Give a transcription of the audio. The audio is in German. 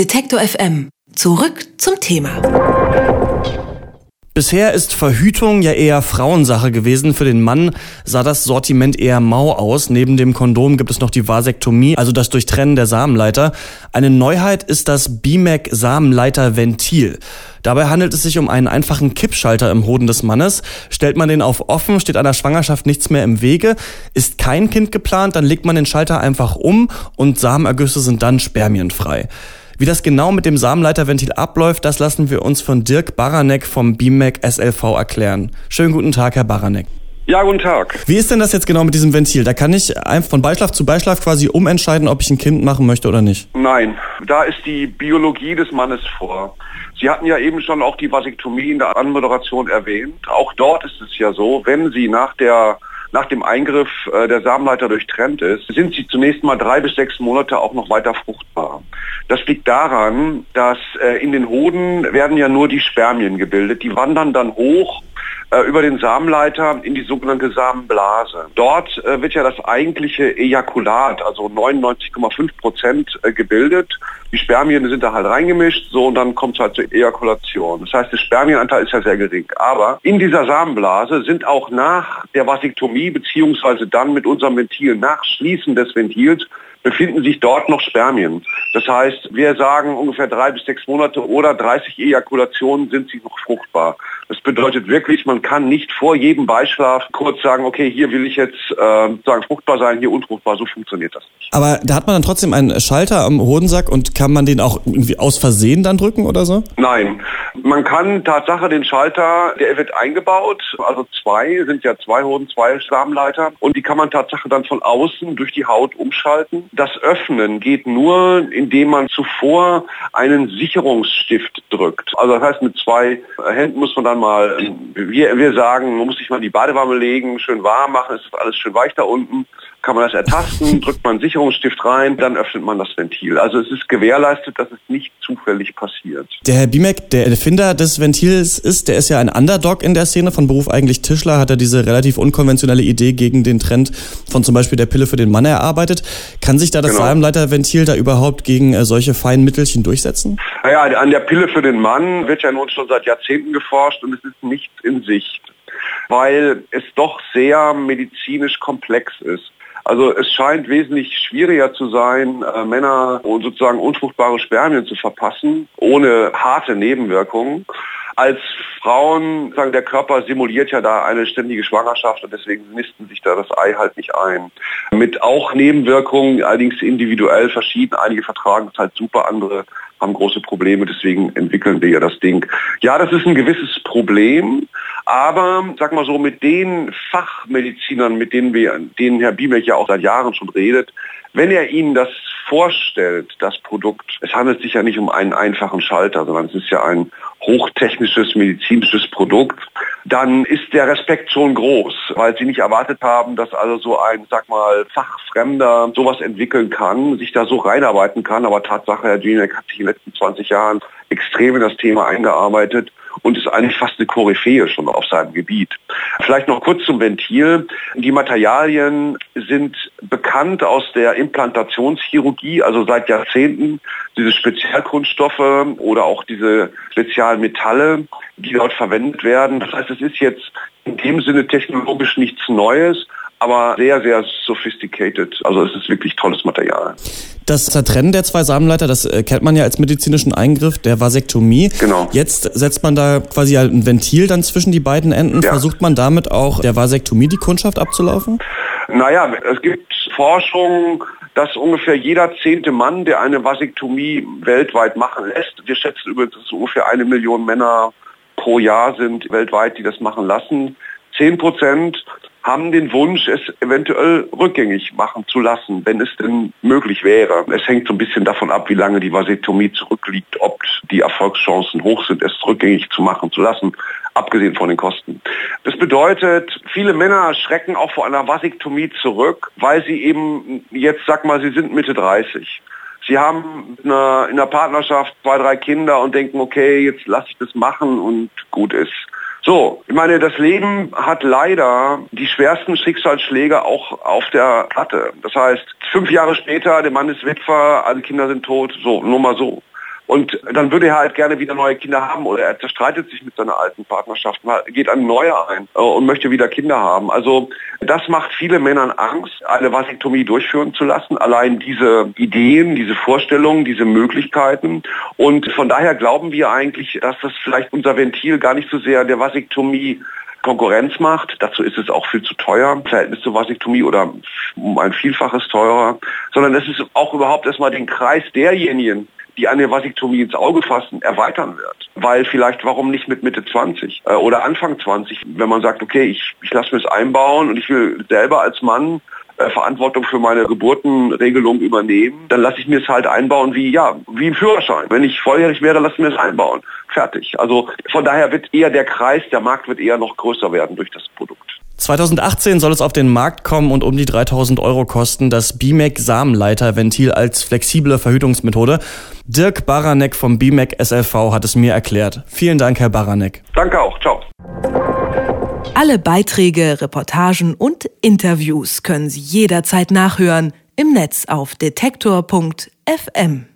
Detektor FM. Zurück zum Thema. Bisher ist Verhütung ja eher Frauensache gewesen. Für den Mann sah das Sortiment eher mau aus. Neben dem Kondom gibt es noch die Vasektomie, also das Durchtrennen der Samenleiter. Eine Neuheit ist das BMAC Samenleiterventil. Dabei handelt es sich um einen einfachen Kippschalter im Hoden des Mannes. Stellt man den auf offen, steht einer Schwangerschaft nichts mehr im Wege. Ist kein Kind geplant, dann legt man den Schalter einfach um und Samenergüsse sind dann spermienfrei. Wie das genau mit dem Samenleiterventil abläuft, das lassen wir uns von Dirk Baranek vom BMAC SLV erklären. Schönen guten Tag, Herr Baranek. Ja, guten Tag. Wie ist denn das jetzt genau mit diesem Ventil? Da kann ich von Beischlaf zu Beischlaf quasi umentscheiden, ob ich ein Kind machen möchte oder nicht? Nein, da ist die Biologie des Mannes vor. Sie hatten ja eben schon auch die Vasektomie in der Anmoderation erwähnt. Auch dort ist es ja so, wenn Sie nach der nach dem Eingriff äh, der Samenleiter durchtrennt ist, sind sie zunächst mal drei bis sechs Monate auch noch weiter fruchtbar. Das liegt daran, dass äh, in den Hoden werden ja nur die Spermien gebildet. Die wandern dann hoch äh, über den Samenleiter in die sogenannte Samenblase. Dort äh, wird ja das eigentliche Ejakulat, also 99,5 Prozent äh, gebildet. Die Spermien sind da halt reingemischt, so und dann kommt es halt zur Ejakulation. Das heißt, der Spermienanteil ist ja sehr gering. Aber in dieser Samenblase sind auch nach der Vasektomie beziehungsweise dann mit unserem Ventil nach Schließen des Ventils befinden sich dort noch Spermien. Das heißt, wir sagen ungefähr drei bis sechs Monate oder 30 Ejakulationen sind sie noch fruchtbar. Das bedeutet wirklich, man kann nicht vor jedem Beischlaf kurz sagen, okay, hier will ich jetzt äh, sagen fruchtbar sein, hier unfruchtbar. So funktioniert das nicht. Aber da hat man dann trotzdem einen Schalter am Hodensack und kann man den auch irgendwie aus Versehen dann drücken oder so? Nein, man kann Tatsache den Schalter, der wird eingebaut, also zwei sind ja zwei Hoden, zwei Samenleiter und die kann man Tatsache dann von außen durch die Haut umschalten. Das Öffnen geht nur, indem man zuvor einen Sicherungsstift drückt. Also das heißt, mit zwei Händen muss man dann mal, wir, wir sagen, man muss sich mal die Badewanne legen, schön warm machen, es ist alles schön weich da unten kann man das ertasten, drückt man einen Sicherungsstift rein, dann öffnet man das Ventil. Also es ist gewährleistet, dass es nicht zufällig passiert. Der Herr Bimek, der Erfinder des Ventils ist, der ist ja ein Underdog in der Szene, von Beruf eigentlich Tischler, hat er diese relativ unkonventionelle Idee gegen den Trend von zum Beispiel der Pille für den Mann erarbeitet. Kann sich da das genau. Salmleiterventil da überhaupt gegen äh, solche feinen Mittelchen durchsetzen? Naja, an der Pille für den Mann wird ja nun schon seit Jahrzehnten geforscht und es ist nichts in Sicht weil es doch sehr medizinisch komplex ist. Also es scheint wesentlich schwieriger zu sein, äh, Männer sozusagen unfruchtbare Spermien zu verpassen, ohne harte Nebenwirkungen. Als Frauen, sagen, der Körper simuliert ja da eine ständige Schwangerschaft und deswegen nisten sich da das Ei halt nicht ein. Mit auch Nebenwirkungen, allerdings individuell verschieden. Einige vertragen es halt super, andere haben große Probleme, deswegen entwickeln wir ja das Ding. Ja, das ist ein gewisses Problem, aber sag mal so, mit den Fachmedizinern, mit denen wir, denen Herr Biemek ja auch seit Jahren schon redet, wenn er Ihnen das vorstellt, das Produkt, es handelt sich ja nicht um einen einfachen Schalter, sondern es ist ja ein hochtechnisches medizinisches Produkt, dann ist der Respekt schon groß, weil sie nicht erwartet haben, dass also so ein, sag mal, Fachfremder sowas entwickeln kann, sich da so reinarbeiten kann. Aber Tatsache, Herr Dienek hat sich in den letzten 20 Jahren extrem in das Thema eingearbeitet und ist eigentlich fast eine Koryphäe schon auf seinem Gebiet. Vielleicht noch kurz zum Ventil. Die Materialien sind bekannt aus der Implantationschirurgie, also seit Jahrzehnten diese Spezialkunststoffe oder auch diese Spezialmetalle, die dort verwendet werden. Das heißt, es ist jetzt in dem Sinne technologisch nichts Neues, aber sehr, sehr sophisticated. Also es ist wirklich tolles Material. Das Zertrennen der zwei Samenleiter, das äh, kennt man ja als medizinischen Eingriff der Vasektomie. Genau. Jetzt setzt man da quasi halt ein Ventil dann zwischen die beiden Enden. Ja. Versucht man damit auch der Vasektomie die Kundschaft abzulaufen? Naja, es gibt Forschung, dass ungefähr jeder zehnte Mann, der eine Vasektomie weltweit machen lässt, wir schätzen übrigens, dass es ungefähr eine Million Männer pro Jahr sind weltweit, die das machen lassen. Zehn Prozent haben den Wunsch, es eventuell rückgängig machen zu lassen, wenn es denn möglich wäre. Es hängt so ein bisschen davon ab, wie lange die Vasektomie zurückliegt, ob die Erfolgschancen hoch sind, es rückgängig zu machen zu lassen, abgesehen von den Kosten. Das bedeutet, viele Männer schrecken auch vor einer Vasektomie zurück, weil sie eben jetzt, sag mal, sie sind Mitte 30. Sie haben in einer Partnerschaft zwei, drei Kinder und denken, okay, jetzt lasse ich das machen und gut ist. So, ich meine, das Leben hat leider die schwersten Schicksalsschläge auch auf der Platte. Das heißt, fünf Jahre später, der Mann ist Witwer, alle Kinder sind tot, so, nur mal so. Und dann würde er halt gerne wieder neue Kinder haben oder er zerstreitet sich mit seiner alten Partnerschaft, geht an neue ein äh, und möchte wieder Kinder haben. Also das macht viele Männern Angst, eine Vasektomie durchführen zu lassen. Allein diese Ideen, diese Vorstellungen, diese Möglichkeiten. Und von daher glauben wir eigentlich, dass das vielleicht unser Ventil gar nicht so sehr der Vasektomie Konkurrenz macht. Dazu ist es auch viel zu teuer im Verhältnis zur Vasektomie oder um ein Vielfaches teurer, sondern es ist auch überhaupt erstmal den Kreis derjenigen, die eine Vasektomie ins Auge fassen, erweitern wird. Weil vielleicht, warum nicht mit Mitte 20 äh, oder Anfang 20, wenn man sagt, okay, ich, ich lasse mir es einbauen und ich will selber als Mann äh, Verantwortung für meine Geburtenregelung übernehmen, dann lasse ich mir es halt einbauen wie, ja, wie im Führerschein. Wenn ich volljährig wäre, lasse ich mir es einbauen. Fertig. Also von daher wird eher der Kreis, der Markt wird eher noch größer werden durch das Produkt. 2018 soll es auf den Markt kommen und um die 3000 Euro kosten, das BMAC Samenleiterventil als flexible Verhütungsmethode. Dirk Baranek vom BMAC SLV hat es mir erklärt. Vielen Dank, Herr Baranek. Danke auch. Ciao. Alle Beiträge, Reportagen und Interviews können Sie jederzeit nachhören im Netz auf detektor.fm.